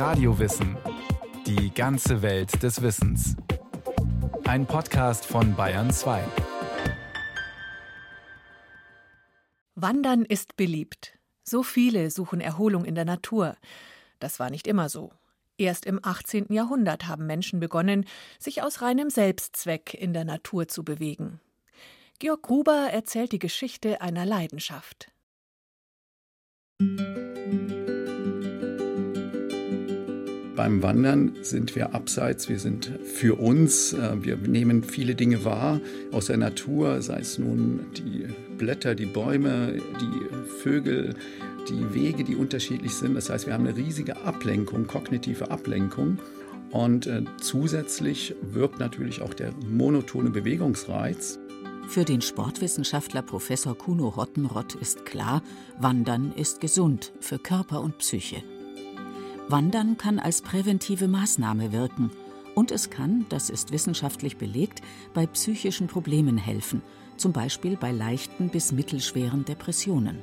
Radiowissen. Die ganze Welt des Wissens. Ein Podcast von Bayern 2. Wandern ist beliebt. So viele suchen Erholung in der Natur. Das war nicht immer so. Erst im 18. Jahrhundert haben Menschen begonnen, sich aus reinem Selbstzweck in der Natur zu bewegen. Georg Gruber erzählt die Geschichte einer Leidenschaft. Beim Wandern sind wir abseits, wir sind für uns, äh, wir nehmen viele Dinge wahr aus der Natur, sei es nun die Blätter, die Bäume, die Vögel, die Wege, die unterschiedlich sind. Das heißt, wir haben eine riesige Ablenkung, kognitive Ablenkung. Und äh, zusätzlich wirkt natürlich auch der monotone Bewegungsreiz. Für den Sportwissenschaftler Professor Kuno Hottenrott ist klar, Wandern ist gesund für Körper und Psyche. Wandern kann als präventive Maßnahme wirken und es kann, das ist wissenschaftlich belegt, bei psychischen Problemen helfen, zum Beispiel bei leichten bis mittelschweren Depressionen.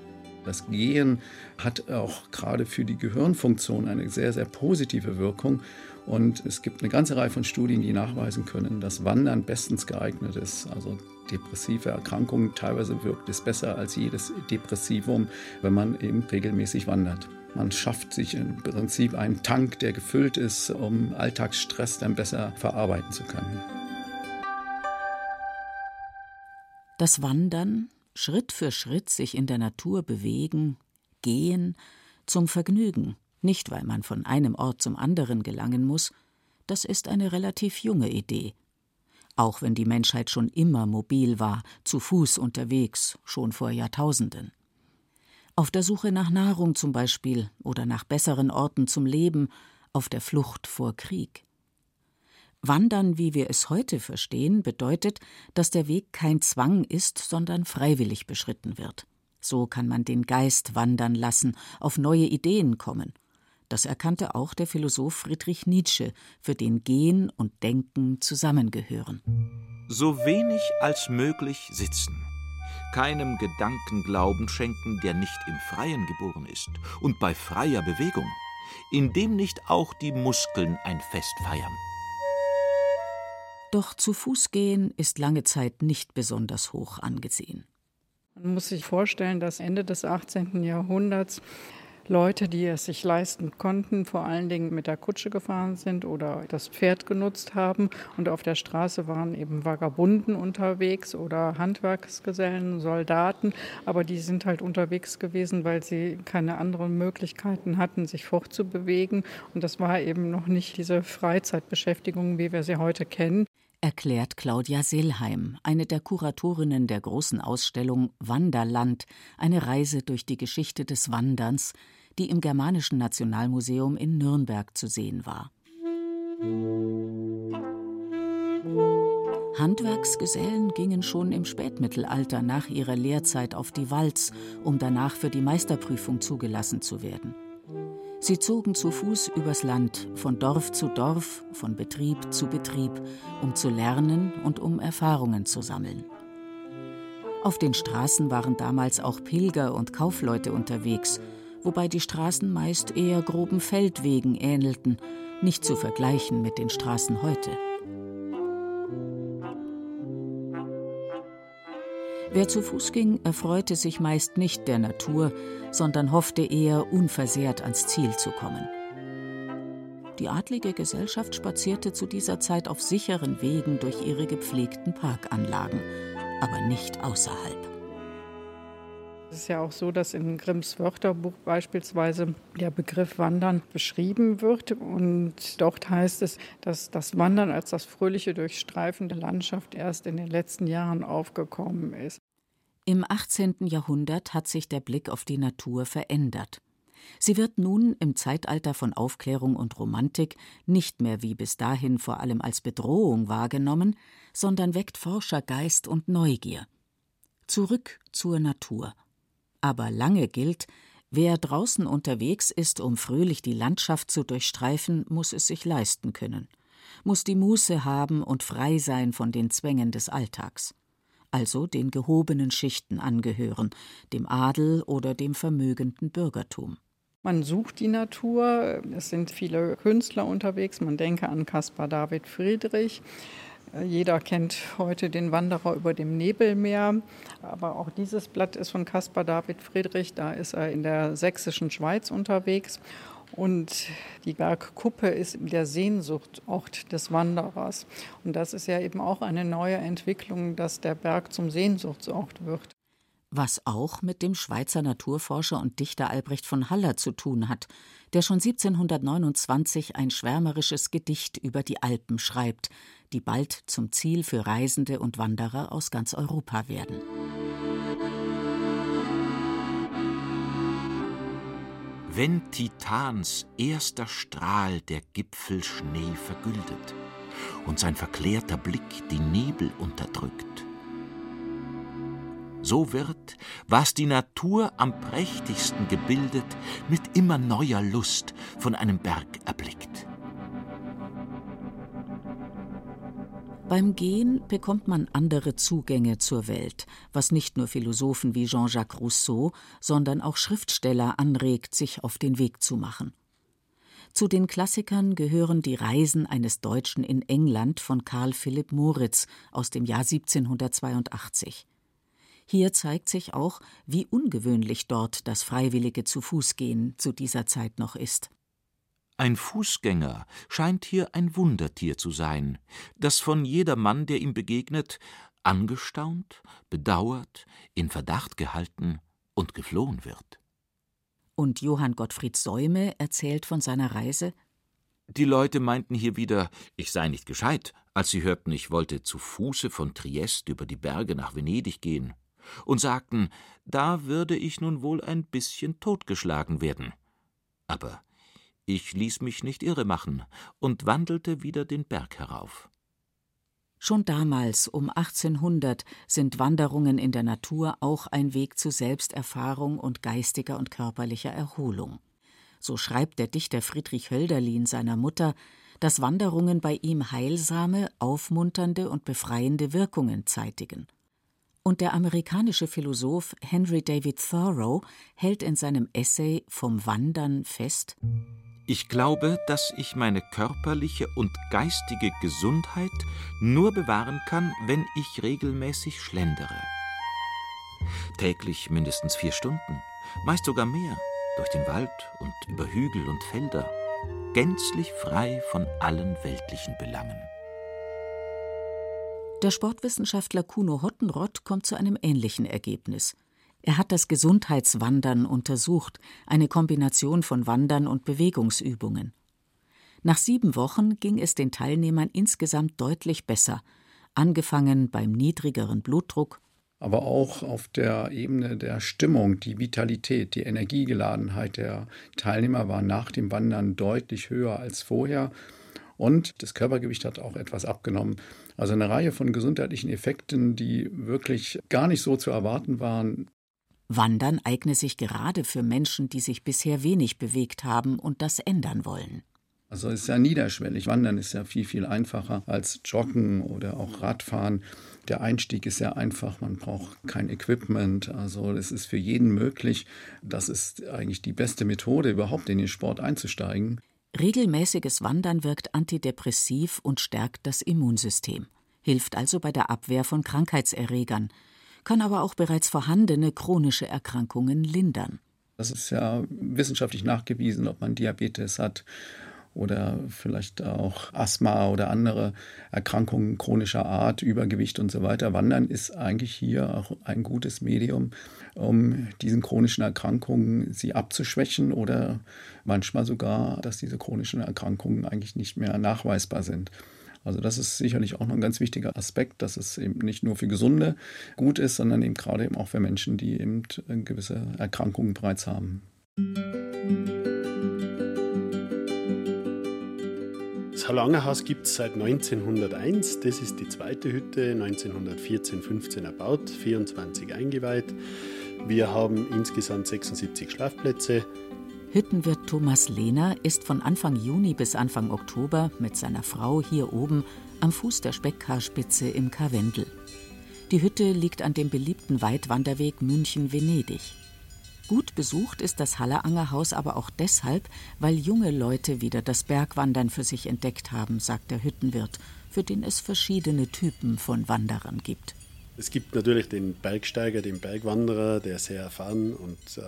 Das Gehen hat auch gerade für die Gehirnfunktion eine sehr, sehr positive Wirkung. Und es gibt eine ganze Reihe von Studien, die nachweisen können, dass Wandern bestens geeignet ist. Also depressive Erkrankungen, teilweise wirkt es besser als jedes Depressivum, wenn man eben regelmäßig wandert. Man schafft sich im Prinzip einen Tank, der gefüllt ist, um Alltagsstress dann besser verarbeiten zu können. Das Wandern Schritt für Schritt sich in der Natur bewegen, gehen, zum Vergnügen, nicht weil man von einem Ort zum anderen gelangen muss, das ist eine relativ junge Idee. Auch wenn die Menschheit schon immer mobil war, zu Fuß unterwegs, schon vor Jahrtausenden. Auf der Suche nach Nahrung zum Beispiel oder nach besseren Orten zum Leben, auf der Flucht vor Krieg. Wandern, wie wir es heute verstehen, bedeutet, dass der Weg kein Zwang ist, sondern freiwillig beschritten wird. So kann man den Geist wandern lassen, auf neue Ideen kommen. Das erkannte auch der Philosoph Friedrich Nietzsche, für den Gehen und Denken zusammengehören. So wenig als möglich sitzen, keinem Gedanken Glauben schenken, der nicht im Freien geboren ist und bei freier Bewegung, indem nicht auch die Muskeln ein Fest feiern. Doch zu Fuß gehen ist lange Zeit nicht besonders hoch angesehen. Man muss sich vorstellen, dass Ende des 18. Jahrhunderts Leute, die es sich leisten konnten, vor allen Dingen mit der Kutsche gefahren sind oder das Pferd genutzt haben. Und auf der Straße waren eben Vagabunden unterwegs oder Handwerksgesellen, Soldaten. Aber die sind halt unterwegs gewesen, weil sie keine anderen Möglichkeiten hatten, sich fortzubewegen. Und das war eben noch nicht diese Freizeitbeschäftigung, wie wir sie heute kennen erklärt Claudia Selheim, eine der Kuratorinnen der großen Ausstellung Wanderland, eine Reise durch die Geschichte des Wanderns, die im Germanischen Nationalmuseum in Nürnberg zu sehen war. Handwerksgesellen gingen schon im Spätmittelalter nach ihrer Lehrzeit auf die Walz, um danach für die Meisterprüfung zugelassen zu werden. Sie zogen zu Fuß übers Land, von Dorf zu Dorf, von Betrieb zu Betrieb, um zu lernen und um Erfahrungen zu sammeln. Auf den Straßen waren damals auch Pilger und Kaufleute unterwegs, wobei die Straßen meist eher groben Feldwegen ähnelten, nicht zu vergleichen mit den Straßen heute. Wer zu Fuß ging, erfreute sich meist nicht der Natur, sondern hoffte eher, unversehrt ans Ziel zu kommen. Die adlige Gesellschaft spazierte zu dieser Zeit auf sicheren Wegen durch ihre gepflegten Parkanlagen, aber nicht außerhalb. Es ist ja auch so, dass in Grimms Wörterbuch beispielsweise der Begriff Wandern beschrieben wird. Und dort heißt es, dass das Wandern als das fröhliche Durchstreifen der Landschaft erst in den letzten Jahren aufgekommen ist. Im 18. Jahrhundert hat sich der Blick auf die Natur verändert. Sie wird nun im Zeitalter von Aufklärung und Romantik nicht mehr wie bis dahin vor allem als Bedrohung wahrgenommen, sondern weckt Forschergeist und Neugier. Zurück zur Natur. Aber lange gilt, wer draußen unterwegs ist, um fröhlich die Landschaft zu durchstreifen, muss es sich leisten können, muss die Muße haben und frei sein von den Zwängen des Alltags also den gehobenen Schichten angehören, dem Adel oder dem vermögenden Bürgertum. Man sucht die Natur. Es sind viele Künstler unterwegs. Man denke an Caspar David Friedrich. Jeder kennt heute den Wanderer über dem Nebelmeer. Aber auch dieses Blatt ist von Caspar David Friedrich. Da ist er in der sächsischen Schweiz unterwegs. Und die Bergkuppe ist der Sehnsuchtort des Wanderers. Und das ist ja eben auch eine neue Entwicklung, dass der Berg zum Sehnsuchtsort wird was auch mit dem Schweizer Naturforscher und Dichter Albrecht von Haller zu tun hat, der schon 1729 ein schwärmerisches Gedicht über die Alpen schreibt, die bald zum Ziel für Reisende und Wanderer aus ganz Europa werden. Wenn Titans erster Strahl der Gipfel Schnee vergüldet und sein verklärter Blick die Nebel unterdrückt, so wird, was die Natur am prächtigsten gebildet, mit immer neuer Lust von einem Berg erblickt. Beim Gehen bekommt man andere Zugänge zur Welt, was nicht nur Philosophen wie Jean-Jacques Rousseau, sondern auch Schriftsteller anregt, sich auf den Weg zu machen. Zu den Klassikern gehören die Reisen eines Deutschen in England von Karl Philipp Moritz aus dem Jahr 1782. Hier zeigt sich auch, wie ungewöhnlich dort das freiwillige Zu-Fuß-Gehen zu dieser Zeit noch ist. Ein Fußgänger scheint hier ein Wundertier zu sein, das von jedermann, der ihm begegnet, angestaunt, bedauert, in Verdacht gehalten und geflohen wird. Und Johann Gottfried Säume erzählt von seiner Reise Die Leute meinten hier wieder, ich sei nicht gescheit, als sie hörten, ich wollte zu Fuße von Triest über die Berge nach Venedig gehen und sagten, da würde ich nun wohl ein bisschen totgeschlagen werden. Aber ich ließ mich nicht irre machen und wandelte wieder den Berg herauf. Schon damals, um 1800, sind Wanderungen in der Natur auch ein Weg zu Selbsterfahrung und geistiger und körperlicher Erholung. So schreibt der Dichter Friedrich Hölderlin seiner Mutter, dass Wanderungen bei ihm heilsame, aufmunternde und befreiende Wirkungen zeitigen. Und der amerikanische Philosoph Henry David Thoreau hält in seinem Essay Vom Wandern fest: Ich glaube, dass ich meine körperliche und geistige Gesundheit nur bewahren kann, wenn ich regelmäßig schlendere. Täglich mindestens vier Stunden, meist sogar mehr, durch den Wald und über Hügel und Felder, gänzlich frei von allen weltlichen Belangen. Der Sportwissenschaftler Kuno Hottenrott kommt zu einem ähnlichen Ergebnis. Er hat das Gesundheitswandern untersucht, eine Kombination von Wandern und Bewegungsübungen. Nach sieben Wochen ging es den Teilnehmern insgesamt deutlich besser, angefangen beim niedrigeren Blutdruck, aber auch auf der Ebene der Stimmung, die Vitalität, die Energiegeladenheit der Teilnehmer war nach dem Wandern deutlich höher als vorher. Und das Körpergewicht hat auch etwas abgenommen. Also eine Reihe von gesundheitlichen Effekten, die wirklich gar nicht so zu erwarten waren. Wandern eigne sich gerade für Menschen, die sich bisher wenig bewegt haben und das ändern wollen. Also es ist ja niederschwellig. Wandern ist ja viel, viel einfacher als Joggen oder auch Radfahren. Der Einstieg ist sehr einfach, man braucht kein Equipment. Also es ist für jeden möglich. Das ist eigentlich die beste Methode, überhaupt in den Sport einzusteigen. Regelmäßiges Wandern wirkt antidepressiv und stärkt das Immunsystem, hilft also bei der Abwehr von Krankheitserregern, kann aber auch bereits vorhandene chronische Erkrankungen lindern. Das ist ja wissenschaftlich nachgewiesen, ob man Diabetes hat oder vielleicht auch Asthma oder andere Erkrankungen chronischer Art, Übergewicht und so weiter. Wandern ist eigentlich hier auch ein gutes Medium, um diesen chronischen Erkrankungen sie abzuschwächen oder manchmal sogar, dass diese chronischen Erkrankungen eigentlich nicht mehr nachweisbar sind. Also das ist sicherlich auch noch ein ganz wichtiger Aspekt, dass es eben nicht nur für Gesunde gut ist, sondern eben gerade eben auch für Menschen, die eben gewisse Erkrankungen bereits haben. Das Halangerhaus gibt es seit 1901. Das ist die zweite Hütte, 1914-15 erbaut, 24 eingeweiht. Wir haben insgesamt 76 Schlafplätze. Hüttenwirt Thomas Lehner ist von Anfang Juni bis Anfang Oktober mit seiner Frau hier oben am Fuß der Speckkarspitze im Karwendel. Die Hütte liegt an dem beliebten Weitwanderweg München-Venedig. Gut besucht ist das Halleranger Haus aber auch deshalb, weil junge Leute wieder das Bergwandern für sich entdeckt haben, sagt der Hüttenwirt, für den es verschiedene Typen von Wanderern gibt. Es gibt natürlich den Bergsteiger, den Bergwanderer, der sehr erfahren und äh,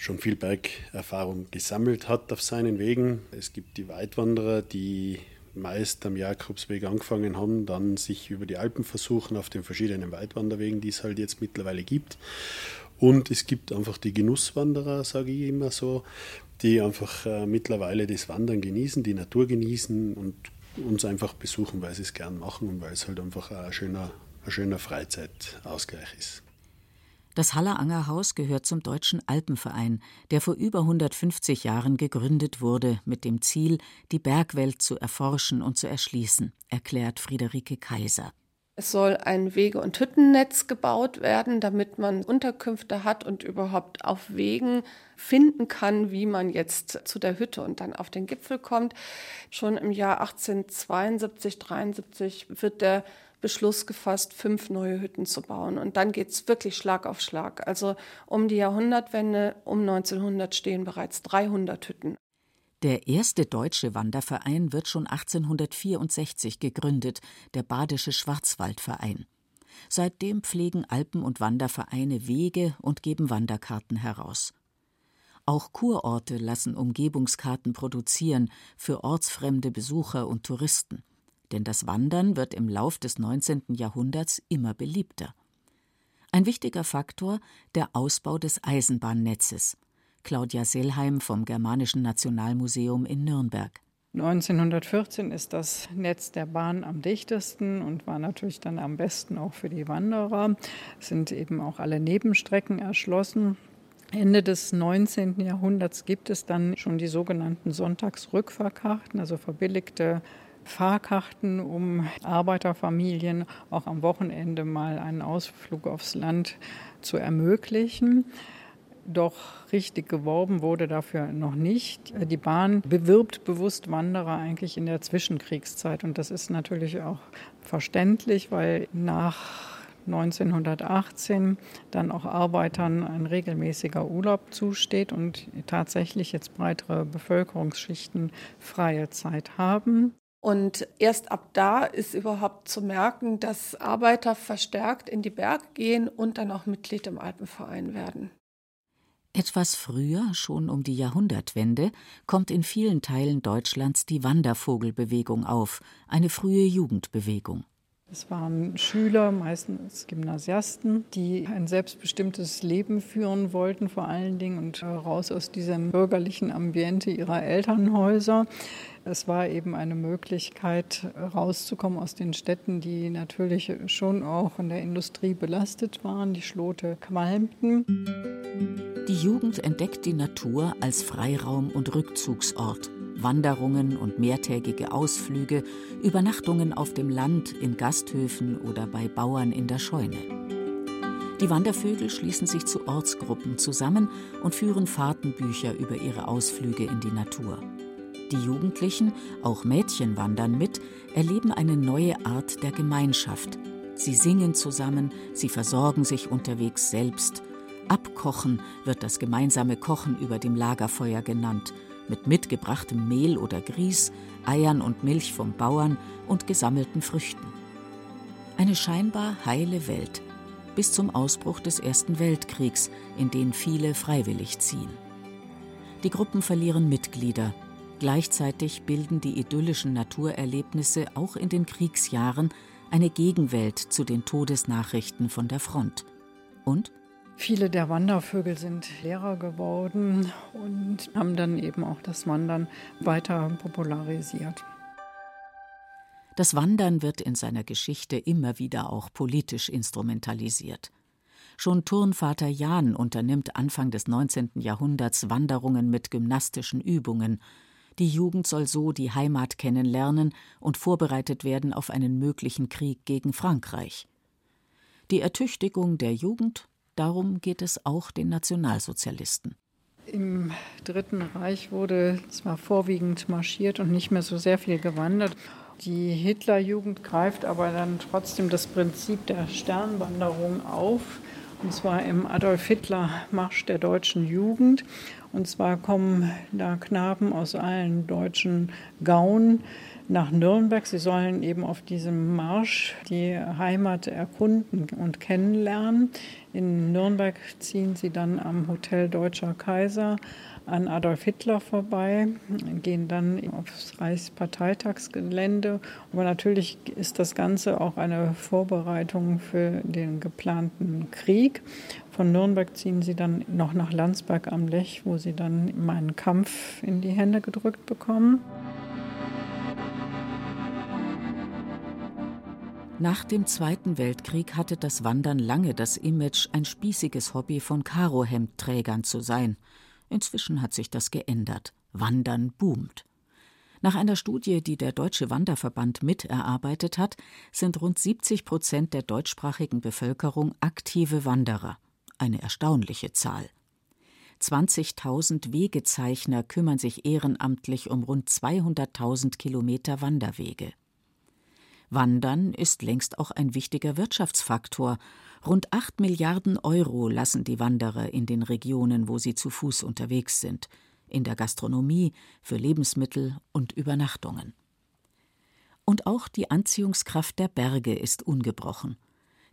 schon viel Bergerfahrung gesammelt hat auf seinen Wegen. Es gibt die Weitwanderer, die meist am Jakobsweg angefangen haben, dann sich über die Alpen versuchen auf den verschiedenen Weitwanderwegen, die es halt jetzt mittlerweile gibt. Und es gibt einfach die Genusswanderer, sage ich immer so, die einfach äh, mittlerweile das Wandern genießen, die Natur genießen und uns einfach besuchen, weil sie es gern machen und weil es halt einfach ein schöner, ein schöner Freizeitausgleich ist. Das Halleranger Haus gehört zum Deutschen Alpenverein, der vor über 150 Jahren gegründet wurde, mit dem Ziel, die Bergwelt zu erforschen und zu erschließen, erklärt Friederike Kaiser. Es soll ein Wege- und Hüttennetz gebaut werden, damit man Unterkünfte hat und überhaupt auf Wegen finden kann, wie man jetzt zu der Hütte und dann auf den Gipfel kommt. Schon im Jahr 1872, 73 wird der Beschluss gefasst, fünf neue Hütten zu bauen. Und dann geht es wirklich Schlag auf Schlag. Also um die Jahrhundertwende, um 1900 stehen bereits 300 Hütten. Der erste deutsche Wanderverein wird schon 1864 gegründet, der Badische Schwarzwaldverein. Seitdem pflegen Alpen- und Wandervereine Wege und geben Wanderkarten heraus. Auch Kurorte lassen Umgebungskarten produzieren für ortsfremde Besucher und Touristen. Denn das Wandern wird im Lauf des 19. Jahrhunderts immer beliebter. Ein wichtiger Faktor der Ausbau des Eisenbahnnetzes. Claudia Sellheim vom Germanischen Nationalmuseum in Nürnberg. 1914 ist das Netz der Bahn am dichtesten und war natürlich dann am besten auch für die Wanderer. Es sind eben auch alle Nebenstrecken erschlossen. Ende des 19. Jahrhunderts gibt es dann schon die sogenannten Sonntagsrückfahrkarten, also verbilligte Fahrkarten, um Arbeiterfamilien auch am Wochenende mal einen Ausflug aufs Land zu ermöglichen. Doch richtig geworben wurde dafür noch nicht. Die Bahn bewirbt bewusst Wanderer eigentlich in der Zwischenkriegszeit. Und das ist natürlich auch verständlich, weil nach 1918 dann auch Arbeitern ein regelmäßiger Urlaub zusteht und tatsächlich jetzt breitere Bevölkerungsschichten freie Zeit haben. Und erst ab da ist überhaupt zu merken, dass Arbeiter verstärkt in die Berge gehen und dann auch Mitglied im Alpenverein werden. Etwas früher, schon um die Jahrhundertwende, kommt in vielen Teilen Deutschlands die Wandervogelbewegung auf, eine frühe Jugendbewegung. Es waren Schüler, meistens Gymnasiasten, die ein selbstbestimmtes Leben führen wollten, vor allen Dingen und raus aus diesem bürgerlichen Ambiente ihrer Elternhäuser. Es war eben eine Möglichkeit, rauszukommen aus den Städten, die natürlich schon auch von der Industrie belastet waren. Die Schlote qualmten. Die Jugend entdeckt die Natur als Freiraum und Rückzugsort. Wanderungen und mehrtägige Ausflüge, Übernachtungen auf dem Land, in Gasthöfen oder bei Bauern in der Scheune. Die Wandervögel schließen sich zu Ortsgruppen zusammen und führen Fahrtenbücher über ihre Ausflüge in die Natur. Die Jugendlichen, auch Mädchen wandern mit, erleben eine neue Art der Gemeinschaft. Sie singen zusammen, sie versorgen sich unterwegs selbst. Abkochen wird das gemeinsame Kochen über dem Lagerfeuer genannt, mit mitgebrachtem Mehl oder Grieß, Eiern und Milch vom Bauern und gesammelten Früchten. Eine scheinbar heile Welt, bis zum Ausbruch des Ersten Weltkriegs, in den viele freiwillig ziehen. Die Gruppen verlieren Mitglieder, Gleichzeitig bilden die idyllischen Naturerlebnisse auch in den Kriegsjahren eine Gegenwelt zu den Todesnachrichten von der Front. Und Viele der Wandervögel sind Lehrer geworden und haben dann eben auch das Wandern weiter popularisiert. Das Wandern wird in seiner Geschichte immer wieder auch politisch instrumentalisiert. Schon Turnvater Jan unternimmt Anfang des 19. Jahrhunderts Wanderungen mit gymnastischen Übungen, die Jugend soll so die Heimat kennenlernen und vorbereitet werden auf einen möglichen Krieg gegen Frankreich. Die Ertüchtigung der Jugend, darum geht es auch den Nationalsozialisten. Im Dritten Reich wurde zwar vorwiegend marschiert und nicht mehr so sehr viel gewandert. Die Hitlerjugend greift aber dann trotzdem das Prinzip der Sternwanderung auf und zwar im Adolf Hitler Marsch der deutschen Jugend. Und zwar kommen da Knaben aus allen deutschen Gauen nach Nürnberg. Sie sollen eben auf diesem Marsch die Heimat erkunden und kennenlernen. In Nürnberg ziehen sie dann am Hotel Deutscher Kaiser an Adolf Hitler vorbei, gehen dann aufs Reichsparteitagsgelände. Aber natürlich ist das Ganze auch eine Vorbereitung für den geplanten Krieg. Von Nürnberg ziehen sie dann noch nach Landsberg am Lech, wo sie dann meinen Kampf in die Hände gedrückt bekommen. Nach dem Zweiten Weltkrieg hatte das Wandern lange das Image, ein spießiges Hobby von Karohemdträgern zu sein. Inzwischen hat sich das geändert. Wandern boomt. Nach einer Studie, die der Deutsche Wanderverband miterarbeitet hat, sind rund 70 Prozent der deutschsprachigen Bevölkerung aktive Wanderer. Eine erstaunliche Zahl. 20.000 Wegezeichner kümmern sich ehrenamtlich um rund 200.000 Kilometer Wanderwege. Wandern ist längst auch ein wichtiger Wirtschaftsfaktor. Rund acht Milliarden Euro lassen die Wanderer in den Regionen, wo sie zu Fuß unterwegs sind, in der Gastronomie, für Lebensmittel und Übernachtungen. Und auch die Anziehungskraft der Berge ist ungebrochen.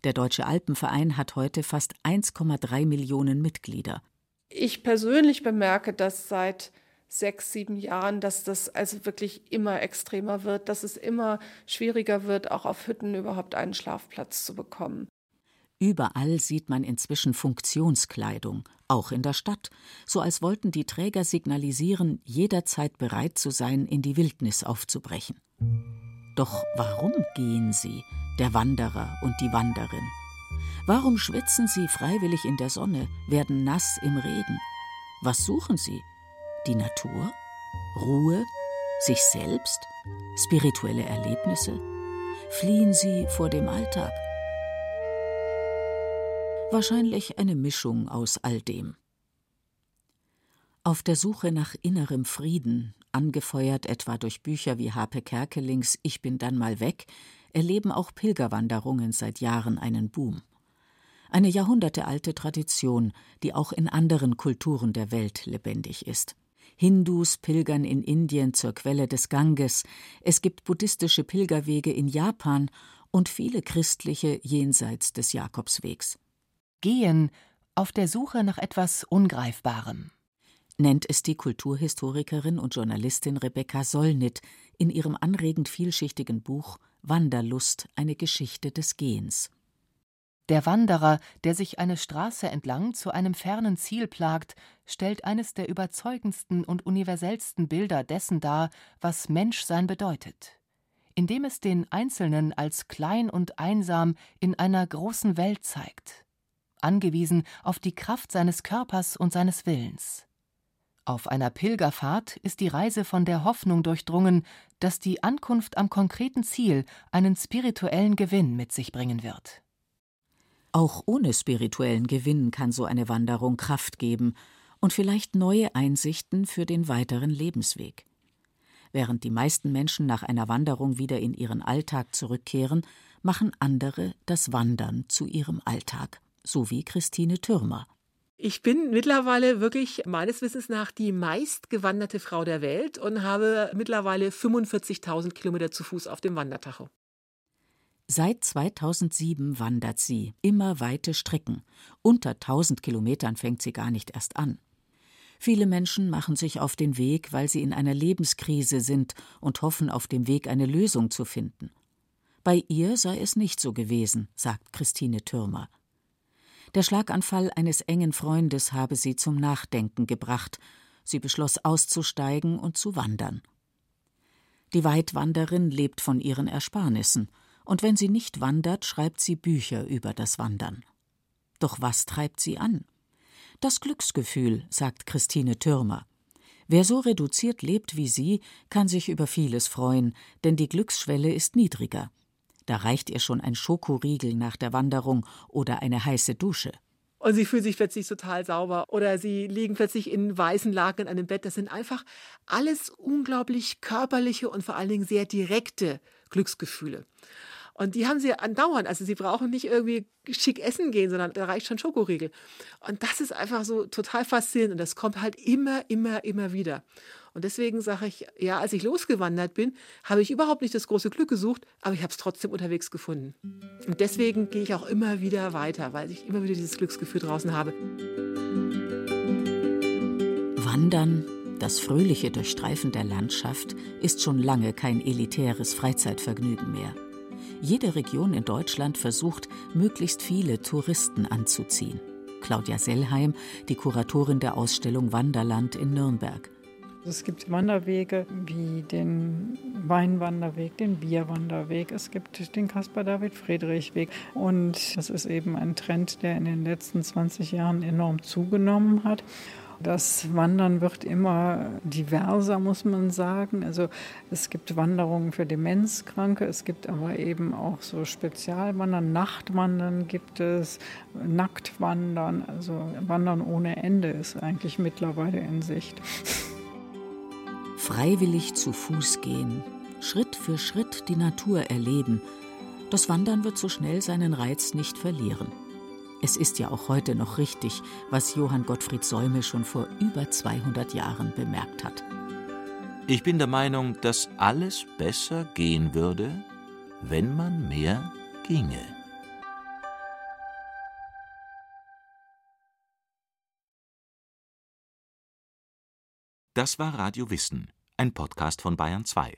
Der Deutsche Alpenverein hat heute fast 1,3 Millionen Mitglieder. Ich persönlich bemerke, dass seit sechs, sieben Jahren, dass das also wirklich immer extremer wird, dass es immer schwieriger wird, auch auf Hütten überhaupt einen Schlafplatz zu bekommen. Überall sieht man inzwischen Funktionskleidung, auch in der Stadt, so als wollten die Träger signalisieren, jederzeit bereit zu sein, in die Wildnis aufzubrechen. Doch warum gehen sie, der Wanderer und die Wanderin? Warum schwitzen sie freiwillig in der Sonne, werden nass im Regen? Was suchen sie? Die Natur, Ruhe, sich selbst, spirituelle Erlebnisse? Fliehen sie vor dem Alltag? Wahrscheinlich eine Mischung aus all dem. Auf der Suche nach innerem Frieden, angefeuert etwa durch Bücher wie Harpe Kerkelings Ich bin dann mal weg, erleben auch Pilgerwanderungen seit Jahren einen Boom. Eine jahrhundertealte Tradition, die auch in anderen Kulturen der Welt lebendig ist. Hindus pilgern in Indien zur Quelle des Ganges, es gibt buddhistische Pilgerwege in Japan und viele christliche jenseits des Jakobswegs. Gehen auf der Suche nach etwas Ungreifbarem nennt es die Kulturhistorikerin und Journalistin Rebecca Sollnitt in ihrem anregend vielschichtigen Buch Wanderlust, eine Geschichte des Gehens. Der Wanderer, der sich eine Straße entlang zu einem fernen Ziel plagt, stellt eines der überzeugendsten und universellsten Bilder dessen dar, was Menschsein bedeutet, indem es den Einzelnen als klein und einsam in einer großen Welt zeigt, angewiesen auf die Kraft seines Körpers und seines Willens. Auf einer Pilgerfahrt ist die Reise von der Hoffnung durchdrungen, dass die Ankunft am konkreten Ziel einen spirituellen Gewinn mit sich bringen wird. Auch ohne spirituellen Gewinn kann so eine Wanderung Kraft geben und vielleicht neue Einsichten für den weiteren Lebensweg. Während die meisten Menschen nach einer Wanderung wieder in ihren Alltag zurückkehren, machen andere das Wandern zu ihrem Alltag, so wie Christine Türmer. Ich bin mittlerweile wirklich meines Wissens nach die meistgewanderte Frau der Welt und habe mittlerweile 45.000 Kilometer zu Fuß auf dem Wandertacho. Seit 2007 wandert sie immer weite Strecken. Unter 1000 Kilometern fängt sie gar nicht erst an. Viele Menschen machen sich auf den Weg, weil sie in einer Lebenskrise sind und hoffen, auf dem Weg eine Lösung zu finden. Bei ihr sei es nicht so gewesen, sagt Christine Türmer. Der Schlaganfall eines engen Freundes habe sie zum Nachdenken gebracht. Sie beschloss auszusteigen und zu wandern. Die Weitwanderin lebt von ihren Ersparnissen und wenn sie nicht wandert, schreibt sie Bücher über das Wandern. Doch was treibt sie an? Das Glücksgefühl, sagt Christine Türmer. Wer so reduziert lebt wie sie, kann sich über vieles freuen, denn die Glücksschwelle ist niedriger. Da reicht ihr schon ein Schokoriegel nach der Wanderung oder eine heiße Dusche. Und sie fühlen sich plötzlich total sauber oder sie liegen plötzlich in weißen Laken in einem Bett. Das sind einfach alles unglaublich körperliche und vor allen Dingen sehr direkte Glücksgefühle. Und die haben sie andauernd. Also sie brauchen nicht irgendwie schick essen gehen, sondern da reicht schon Schokoriegel. Und das ist einfach so total faszinierend. Und das kommt halt immer, immer, immer wieder. Und deswegen sage ich, ja, als ich losgewandert bin, habe ich überhaupt nicht das große Glück gesucht, aber ich habe es trotzdem unterwegs gefunden. Und deswegen gehe ich auch immer wieder weiter, weil ich immer wieder dieses Glücksgefühl draußen habe. Wandern, das fröhliche Durchstreifen der Landschaft, ist schon lange kein elitäres Freizeitvergnügen mehr. Jede Region in Deutschland versucht, möglichst viele Touristen anzuziehen. Claudia Sellheim, die Kuratorin der Ausstellung Wanderland in Nürnberg. Es gibt Wanderwege wie den Weinwanderweg, den Bierwanderweg, es gibt den Caspar-David-Friedrich-Weg. Und das ist eben ein Trend, der in den letzten 20 Jahren enorm zugenommen hat. Das Wandern wird immer diverser, muss man sagen. Also es gibt Wanderungen für Demenzkranke, es gibt aber eben auch so Spezialwandern, Nachtwandern gibt es, Nacktwandern, also Wandern ohne Ende ist eigentlich mittlerweile in Sicht. Freiwillig zu Fuß gehen, Schritt für Schritt die Natur erleben, das Wandern wird so schnell seinen Reiz nicht verlieren. Es ist ja auch heute noch richtig, was Johann Gottfried Säume schon vor über 200 Jahren bemerkt hat. Ich bin der Meinung, dass alles besser gehen würde, wenn man mehr ginge. Das war Radio Wissen, ein Podcast von Bayern 2.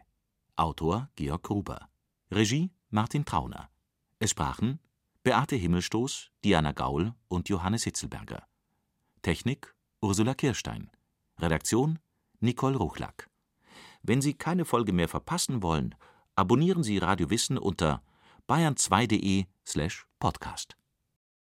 Autor Georg Gruber. Regie Martin Trauner. Es sprachen Beate Himmelstoß, Diana Gaul und Johannes Hitzelberger. Technik Ursula Kirstein. Redaktion Nicole Ruchlack. Wenn Sie keine Folge mehr verpassen wollen, abonnieren Sie Radio Wissen unter bayern2.de/podcast.